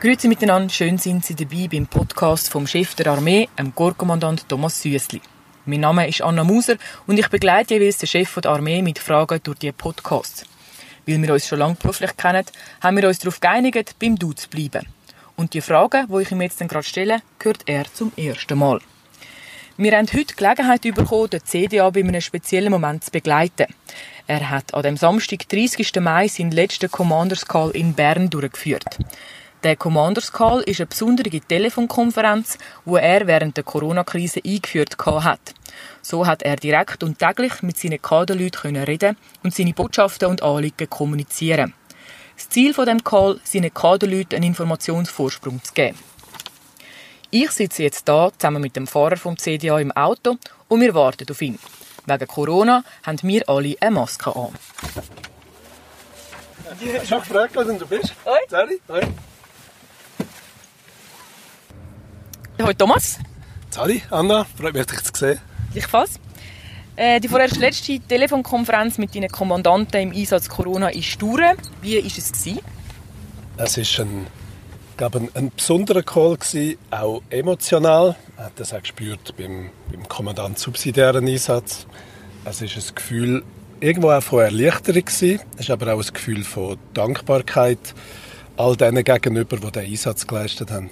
Grüezi miteinander, schön sind Sie dabei beim Podcast vom Chef der Armee, dem Korpskommandant Thomas Süssli. Mein Name ist Anna Muser und ich begleite jeweils den Chef der Armee mit Fragen durch diese Podcasts. Weil wir uns schon lange beruflich kennen, haben wir uns darauf geeinigt, beim Du zu bleiben. Und die Frage, die ich ihm jetzt gerade stelle, gehört er zum ersten Mal. Wir haben heute die Gelegenheit bekommen, den CDA bei einem speziellen Moment zu begleiten. Er hat an dem Samstag, 30. Mai, seinen letzten Commanders Call in Bern durchgeführt. Der Commanders Call ist eine besondere Telefonkonferenz, wo er während der Corona-Krise eingeführt hat. So hat er direkt und täglich mit seinen Kaderleuten reden und seine Botschaften und Anliegen kommunizieren. Das Ziel von dem Call, seinen Kaderleuten einen Informationsvorsprung zu geben. Ich sitze jetzt da zusammen mit dem Fahrer vom CDA im Auto und wir warten auf ihn. Wegen Corona haben wir alle eine Maske an. Ich habe gefragt, was du bist. Hoi. Sally? Hoi. Hallo Thomas. Sally, Anna, freut mich, dich zu sehen. Gleichfalls. Äh, die vorerst letzte Telefonkonferenz mit deinen Kommandanten im Einsatz Corona ist durch. Wie war es? Gewesen? Es war ein, ein, ein besonderer Call, gewesen, auch emotional. Man hat das auch gespürt beim, beim Kommandant subsidiären Einsatz. Es ist ein Gefühl irgendwo auch von Erleichterung gewesen. Es ist aber auch ein Gefühl von Dankbarkeit all denen gegenüber, die den Einsatz geleistet haben.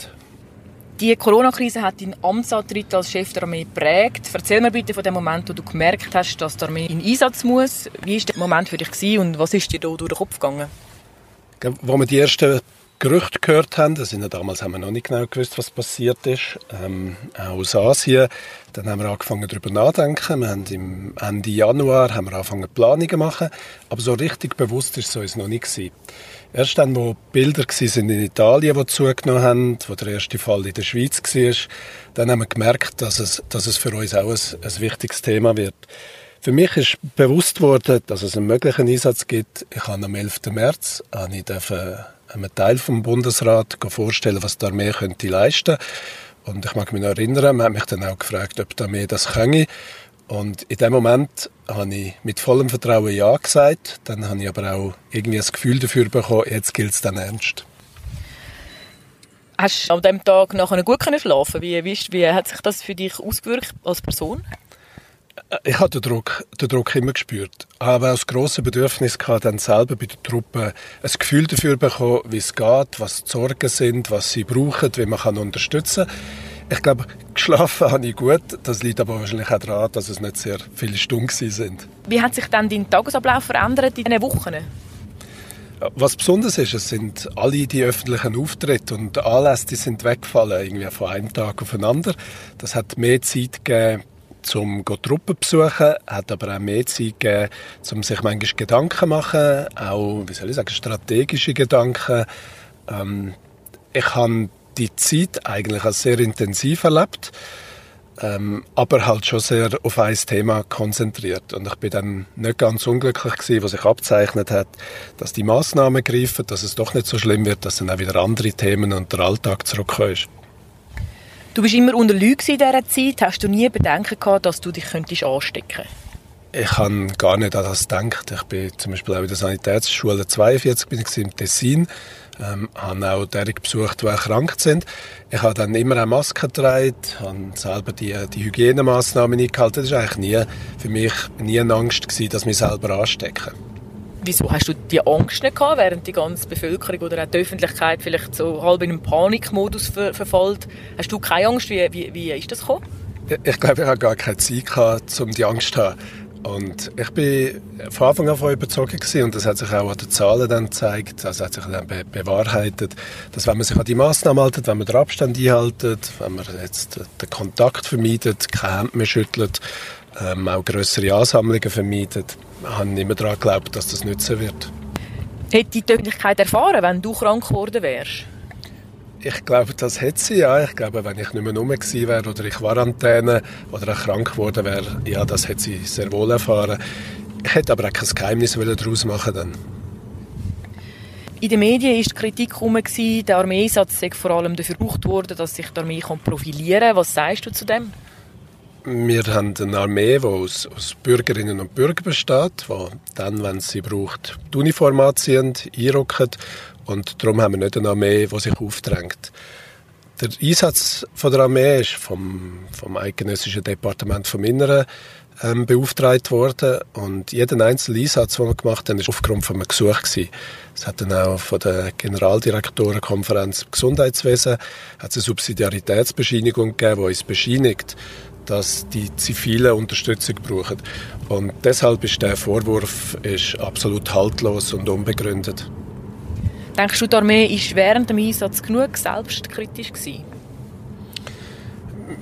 Die Corona-Krise hat deinen Amtsantritt als Chef der Armee geprägt. Erzähl mir bitte von dem Moment, wo du gemerkt hast, dass die Armee in Einsatz muss. Wie war der Moment für dich und was ist dir da durch den Kopf gegangen? Wo wir die ersten Gerüchte gehört haben, das sind damals haben wir noch nicht genau gewusst, was passiert ist, ähm, aus Asien, dann haben wir angefangen darüber nachzudenken. Wir haben im Ende Januar haben wir angefangen Planungen machen, aber so richtig bewusst ist es uns noch nicht gewesen. Erst dann, wo Bilder sind in Italien, die zugenommen haben, wo der erste Fall in der Schweiz war, dann haben wir gemerkt, dass es, dass es für uns auch ein, ein wichtiges Thema wird. Für mich ist bewusst worden, dass es einen möglichen Einsatz gibt. Ich habe am 11. März habe ich einem Teil vom Bundesrat vorstellen, was die Armee könnte leisten. Und ich mag mich noch erinnern, man hat mich dann auch gefragt, ob die Armee das könne. Und in dem Moment habe ich mit vollem Vertrauen Ja gesagt. Dann habe ich aber auch irgendwie das Gefühl dafür bekommen, jetzt gilt es dann ernst. Hast du an dem Tag nachher gut schlafen wie, wie, wie hat sich das für dich ausgewirkt als Person? Ich habe den Druck, den Druck immer gespürt. Aber auch das grosse Bedürfnis gehabt, dann selber bei der Truppe ein Gefühl dafür bekommen, wie es geht, was die Sorgen sind, was sie brauchen, wie man kann unterstützen kann. Ich glaube, geschlafen habe ich gut. Das liegt aber wahrscheinlich auch daran, dass es nicht sehr viele Stunden sind. Wie hat sich dann dein Tagesablauf verändert in diesen Wochen? Was besonders ist, es sind alle die öffentlichen Auftritte und Anlässe die sind weggefallen, irgendwie von einem Tag auf den anderen. Das hat mehr Zeit gegeben, zum Truppen besuchen, hat aber auch mehr Zeit gegeben, um sich manchmal Gedanken zu machen, auch, wie soll ich sagen, strategische Gedanken. Ähm, ich habe die Zeit eigentlich als sehr intensiv erlebt, ähm, aber halt schon sehr auf ein Thema konzentriert. Und ich bin dann nicht ganz unglücklich gewesen, was sich abzeichnet hat, dass die Maßnahmen greifen, dass es doch nicht so schlimm wird, dass dann auch wieder andere Themen und der Alltag zurückkommt. Du bist immer unter Lüge in dieser Zeit. Hast du nie Bedenken gehabt, dass du dich könntest anstecken könntest? Ich habe gar nicht an das gedacht. Ich bin zum Beispiel auch in der Sanitätsschule 42 bin ich im Tessin ähm, habe auch derige besucht, die erkrankt sind. Ich habe dann immer eine Maske getragen, habe selber die, die Hygienemaßnahmen eingehalten. Das war eigentlich nie, für mich nie eine Angst, gewesen, dass mich selber anstecken. Wieso hast du die Angst nicht gehabt, während die ganze Bevölkerung oder auch die Öffentlichkeit vielleicht so halb in einen Panikmodus ver verfällt? Hast du keine Angst? Wie, wie, wie ist das gekommen? Ich glaube, ich habe gar keine Zeit gehabt, um die Angst zu haben. Und ich bin von Anfang an davon überzeugt und das hat sich auch an den Zahlen dann gezeigt, das hat sich dann be bewahrheitet, dass wenn man sich an die Massnahmen hält, wenn man den Abstand einhält, wenn man jetzt den Kontakt vermeidet, keine Hände mehr schüttelt, ähm, auch größere Ansammlungen vermeidet, habe ich immer daran geglaubt, dass das nützen wird. Hätte die Öffentlichkeit erfahren, wenn du krank geworden wärst? Ich glaube, das hätte sie, ja. Ich glaube, wenn ich nicht mehr rum gewesen wäre oder ich Quarantäne oder auch krank geworden wäre, ja, das hätte sie sehr wohl erfahren. Ich hätte aber auch kein Geheimnis daraus machen dann. In den Medien war die Kritik herum, der Armeeeinsatz sei vor allem dafür gebraucht worden, dass sich die Armee profilieren kann. Was sagst du zu dem? Wir haben eine Armee, die aus, aus Bürgerinnen und Bürgern besteht, die dann, wenn sie braucht, die Uniform anziehen, einrücken. Und darum haben wir nicht eine Armee, die sich aufdrängt. Der Einsatz von der Armee ist vom, vom Eidgenössischen Departement vom Inneren ähm, beauftragt worden und jeden einzelnen Einsatz, den wir gemacht haben, ist aufgrund von einem Gesuch. Es hat dann auch von der Generaldirektorenkonferenz Gesundheitswesen hat eine Subsidiaritätsbescheinigung gegeben, die uns bescheinigt, dass die zivile Unterstützung brauchen. Und deshalb ist der Vorwurf ist absolut haltlos und unbegründet. Denkst du, die Armee war während dem Einsatz genug selbstkritisch gewesen?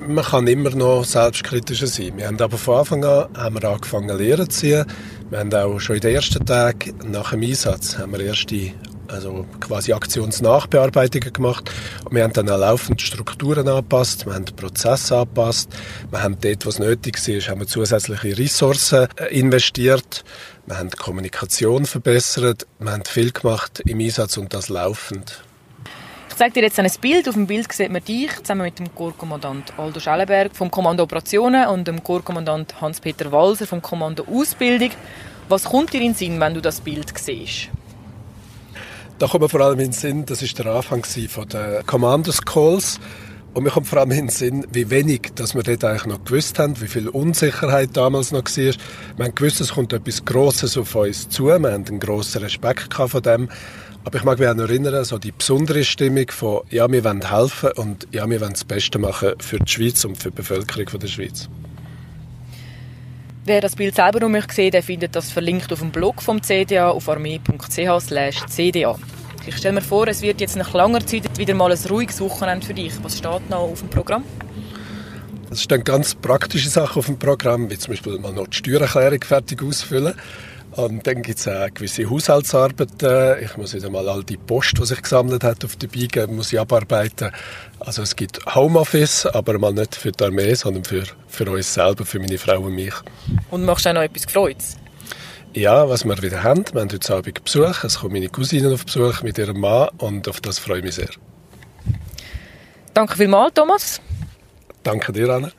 Man kann immer noch selbstkritischer sein. Wir haben aber von Anfang an haben wir angefangen Lehren zu ziehen. Wir haben auch schon in den ersten Tagen nach dem Einsatz haben wir erste also quasi Aktionsnachbearbeitungen gemacht. Und wir haben dann auch laufend Strukturen angepasst, wir haben Prozesse angepasst, wir haben dort, was nötig war, haben wir zusätzliche Ressourcen äh, investiert, wir haben die Kommunikation verbessert, wir haben viel gemacht im Einsatz und das laufend. Ich zeige dir jetzt ein Bild. Auf dem Bild sieht man dich zusammen mit dem Korpskommandant Aldo Schellenberg vom Kommando Operationen und dem Korpskommandant Hans-Peter Walser vom Kommando Ausbildung. Was kommt dir in den Sinn, wenn du das Bild siehst? Da kommt mir vor allem in den Sinn, das ist der Anfang von der Commanders Calls. Und mir kommt vor allem in den Sinn, wie wenig dass wir dort eigentlich noch gewusst haben, wie viel Unsicherheit damals noch war. Wir haben gewusst, es kommt etwas Grosses auf uns zu. Wir haben einen grossen Respekt von dem. Aber ich mag mich auch noch erinnern, so die besondere Stimmung von, ja, wir wollen helfen und ja, wir wollen das Beste machen für die Schweiz und für die Bevölkerung der Schweiz. Wer das Bild selber noch möchte sehen, der findet das verlinkt auf dem Blog vom CDA auf armee.ch/cda. Ich stelle mir vor, es wird jetzt nach langer Zeit wieder mal ein ruhiges Wochenende für dich. Was steht noch auf dem Programm? Es stehen ganz praktische Sachen auf dem Programm, wie zum Beispiel mal noch die Steuererklärung fertig ausfüllen. Und dann gibt es auch gewisse Haushaltsarbeiten. Ich muss wieder mal all die Post, die sich gesammelt hat auf der Biege, muss ich abarbeiten. Also es gibt Homeoffice, aber mal nicht für die Armee, sondern für, für uns selber, für meine Frau und mich. Und machst du auch noch etwas Gefreutes? Ja, was wir wieder haben. Wir haben heute Abend Besuch. Es kommen meine Cousine auf Besuch mit ihrem Mann und auf das freue ich mich sehr. Danke vielmals, Thomas. Danke dir, Anna.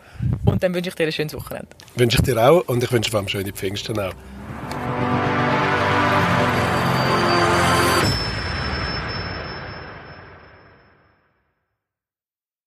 Und dann wünsche ich dir ein schönes Wochenende. Wünsche ich dir auch und ich wünsche vor allem schöne Pfingsten auch.